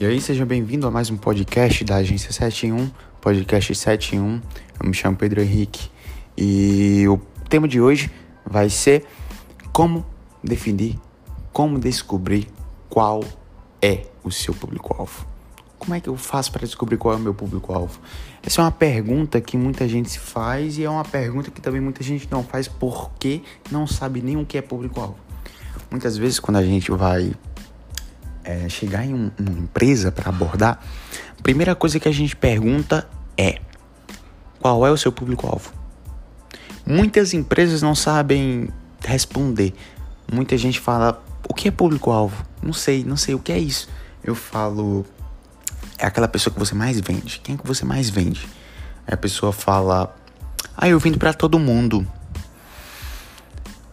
E aí, seja bem-vindo a mais um podcast da Agência 71, podcast 71. Eu me chamo Pedro Henrique e o tema de hoje vai ser como definir, como descobrir qual é o seu público-alvo. Como é que eu faço para descobrir qual é o meu público-alvo? Essa é uma pergunta que muita gente se faz e é uma pergunta que também muita gente não faz porque não sabe nem o que é público-alvo. Muitas vezes, quando a gente vai é, chegar em um, uma empresa para abordar, a primeira coisa que a gente pergunta é: qual é o seu público-alvo? Muitas empresas não sabem responder. Muita gente fala: o que é público-alvo? Não sei, não sei o que é isso. Eu falo: é aquela pessoa que você mais vende. Quem é que você mais vende? Aí a pessoa fala: ah, eu vendo para todo mundo.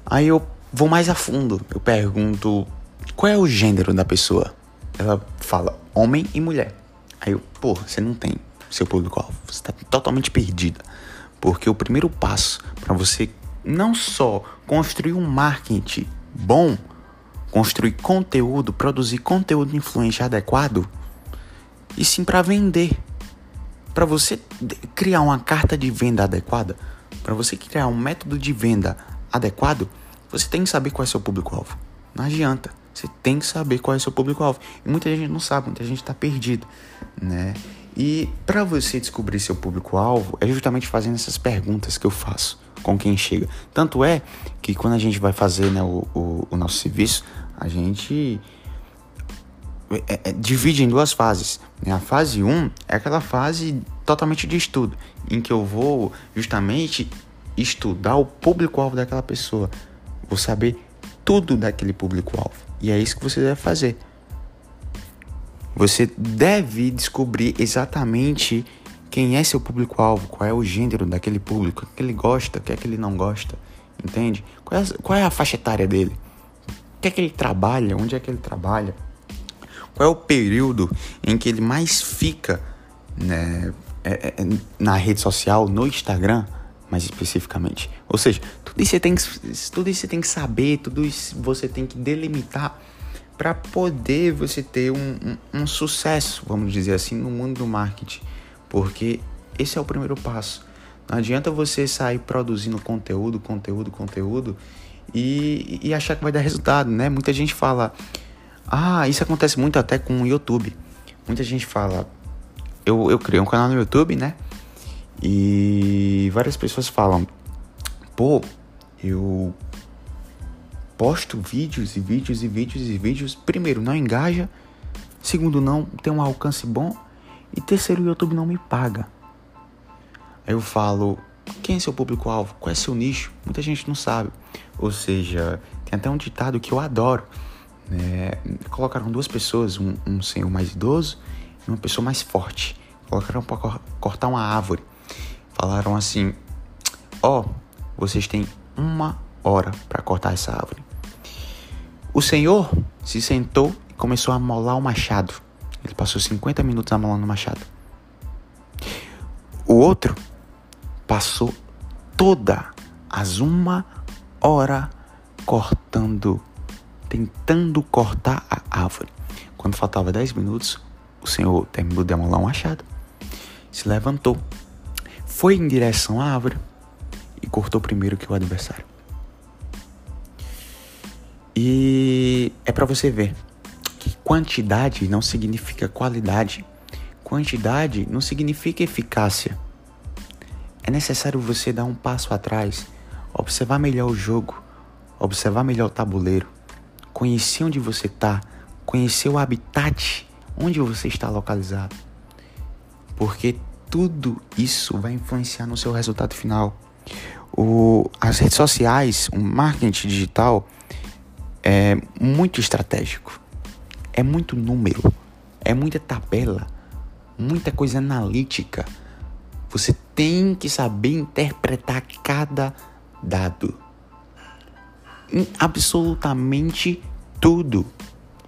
Aí eu vou mais a fundo. Eu pergunto: qual é o gênero da pessoa? Ela fala homem e mulher. Aí eu, pô, você não tem seu público-alvo. Você está totalmente perdida. Porque o primeiro passo para você não só construir um marketing bom, construir conteúdo, produzir conteúdo influente adequado, e sim para vender. Para você criar uma carta de venda adequada, para você criar um método de venda adequado, você tem que saber qual é seu público-alvo. Não adianta. Você tem que saber qual é o seu público-alvo. E muita gente não sabe, muita gente está perdido, né? E para você descobrir seu público-alvo, é justamente fazendo essas perguntas que eu faço com quem chega. Tanto é que quando a gente vai fazer né, o, o, o nosso serviço, a gente é, é, divide em duas fases. Né? A fase 1 um é aquela fase totalmente de estudo, em que eu vou justamente estudar o público-alvo daquela pessoa. Vou saber tudo daquele público-alvo. E é isso que você deve fazer. Você deve descobrir exatamente quem é seu público-alvo, qual é o gênero daquele público, o que ele gosta, o que é que ele não gosta, entende? Qual é, qual é a faixa etária dele? O que é que ele trabalha? Onde é que ele trabalha? Qual é o período em que ele mais fica né, é, é, na rede social, no Instagram, mais especificamente? Ou seja, tudo isso você tem que, tudo isso você tem que saber, tudo isso você tem que delimitar para poder você ter um, um, um, sucesso, vamos dizer assim, no mundo do marketing. Porque esse é o primeiro passo. Não adianta você sair produzindo conteúdo, conteúdo, conteúdo e, e achar que vai dar resultado, né? Muita gente fala, ah, isso acontece muito até com o YouTube. Muita gente fala, eu, eu criei um canal no YouTube, né? E várias pessoas falam, pô, eu posto vídeos e vídeos e vídeos e vídeos. Primeiro, não engaja. Segundo, não tem um alcance bom. E terceiro, o YouTube não me paga. Aí eu falo, quem é seu público-alvo? Qual é seu nicho? Muita gente não sabe. Ou seja, tem até um ditado que eu adoro. Né? Colocaram duas pessoas, um, um senhor mais idoso e uma pessoa mais forte. Colocaram para cortar uma árvore. Falaram assim: Ó, oh, vocês têm uma hora para cortar essa árvore. O senhor se sentou e começou a molar o machado. Ele passou 50 minutos amolando o machado. O outro passou toda as uma hora cortando, tentando cortar a árvore. Quando faltava 10 minutos, o senhor terminou de amolar o machado, se levantou, foi em direção à árvore, e cortou primeiro que o adversário. E é para você ver que quantidade não significa qualidade. Quantidade não significa eficácia. É necessário você dar um passo atrás, observar melhor o jogo, observar melhor o tabuleiro, conhecer onde você está, conhecer o habitat onde você está localizado. Porque tudo isso vai influenciar no seu resultado final. O, as redes sociais, o marketing digital é muito estratégico. É muito número, é muita tabela, muita coisa analítica. Você tem que saber interpretar cada dado. Absolutamente tudo.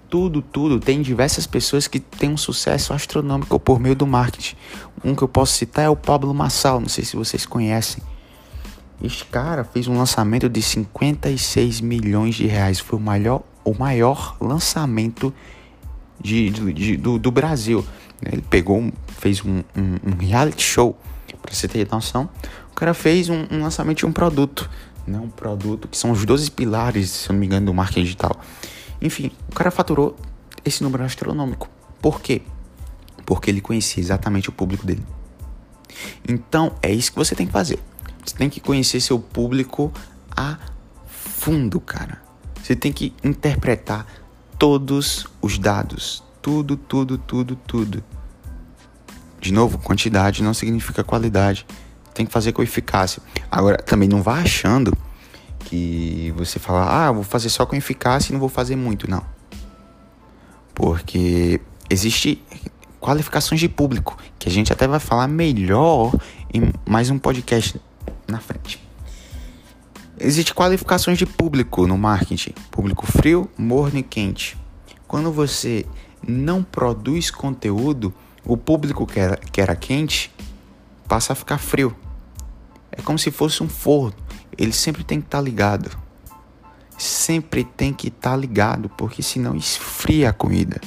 Tudo, tudo. Tem diversas pessoas que têm um sucesso astronômico por meio do marketing. Um que eu posso citar é o Pablo Massal, não sei se vocês conhecem. Este cara fez um lançamento de 56 milhões de reais. Foi o maior, o maior lançamento de, de, de do, do, Brasil. Ele pegou, fez um, um, um reality show, para você ter noção. O cara fez um, um, lançamento de um produto, né? um produto que são os 12 pilares, se eu não me engano, do marketing digital. Enfim, o cara faturou esse número astronômico. Por quê? Porque ele conhecia exatamente o público dele. Então, é isso que você tem que fazer. Você tem que conhecer seu público a fundo, cara. Você tem que interpretar todos os dados. Tudo, tudo, tudo, tudo. De novo, quantidade não significa qualidade. Tem que fazer com eficácia. Agora, também não vá achando que você fala, ah, vou fazer só com eficácia e não vou fazer muito. Não. Porque existe qualificações de público, que a gente até vai falar melhor em mais um podcast na frente. Existem qualificações de público no marketing: público frio, morno e quente. Quando você não produz conteúdo, o público que era, que era quente passa a ficar frio. É como se fosse um forno. Ele sempre tem que estar tá ligado. Sempre tem que estar tá ligado, porque senão esfria a comida.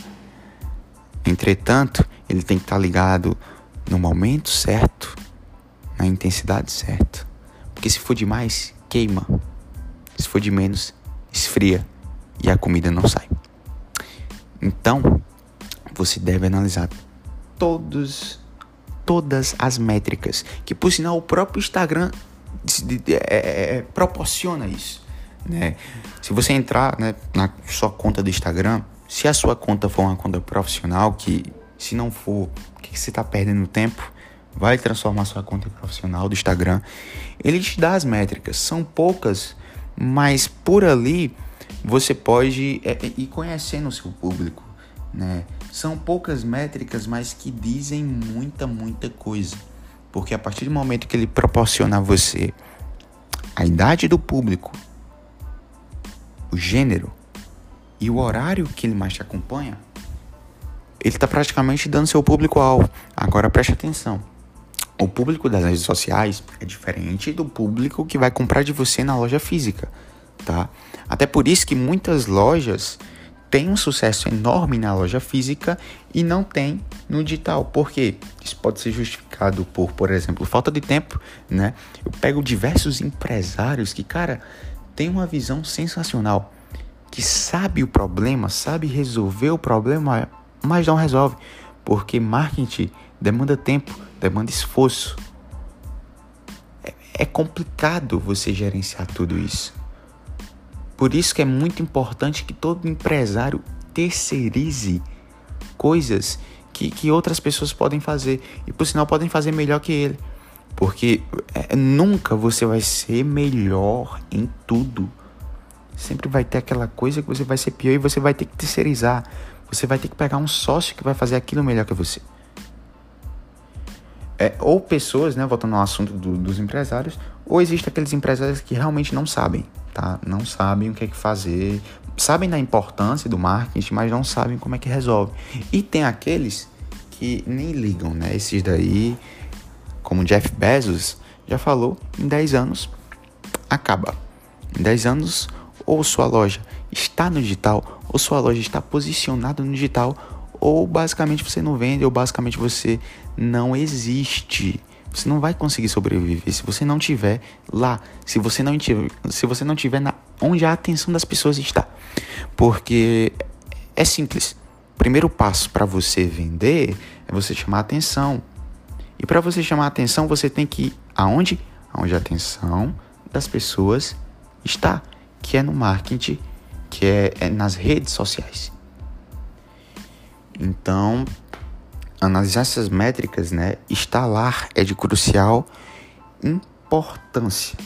Entretanto, ele tem que estar tá ligado no momento certo, na intensidade certa. Porque se for demais, queima. Se for de menos, esfria e a comida não sai. Então, você deve analisar todos todas as métricas, que por sinal o próprio Instagram é, é, é, proporciona isso, né? Se você entrar né, na sua conta do Instagram, se a sua conta for uma conta profissional, que se não for, que, você está perdendo tempo? vai transformar sua conta profissional do Instagram. Ele te dá as métricas, são poucas, mas por ali você pode é, ir conhecendo o seu público, né? São poucas métricas, mas que dizem muita, muita coisa. Porque a partir do momento que ele proporciona a você a idade do público, o gênero e o horário que ele mais te acompanha, ele está praticamente dando seu público-alvo. Agora preste atenção o público das redes sociais é diferente do público que vai comprar de você na loja física, tá? Até por isso que muitas lojas têm um sucesso enorme na loja física e não tem no digital. Por quê? Isso pode ser justificado por, por exemplo, falta de tempo, né? Eu pego diversos empresários que, cara, tem uma visão sensacional, que sabe o problema, sabe resolver o problema, mas não resolve, porque marketing demanda tempo, demanda esforço. É, é complicado você gerenciar tudo isso. Por isso que é muito importante que todo empresário terceirize coisas que, que outras pessoas podem fazer e por sinal podem fazer melhor que ele. Porque é, nunca você vai ser melhor em tudo. Sempre vai ter aquela coisa que você vai ser pior e você vai ter que terceirizar. Você vai ter que pegar um sócio que vai fazer aquilo melhor que você. É, ou pessoas, né, voltando ao assunto do, dos empresários, ou existem aqueles empresários que realmente não sabem, tá? Não sabem o que é que fazer, sabem da importância do marketing, mas não sabem como é que resolve. E tem aqueles que nem ligam, né? Esses daí, como Jeff Bezos já falou, em 10 anos acaba. Em 10 anos, ou sua loja está no digital, ou sua loja está posicionada no digital, ou basicamente você não vende, ou basicamente você não existe. Você não vai conseguir sobreviver se você não tiver lá, se você não tiver, se você não tiver na, onde a atenção das pessoas está. Porque é simples. Primeiro passo para você vender é você chamar atenção. E para você chamar atenção, você tem que ir aonde? Aonde a atenção das pessoas está, que é no marketing, que é, é nas redes sociais. Então, analisar essas métricas, né, instalar é de crucial importância.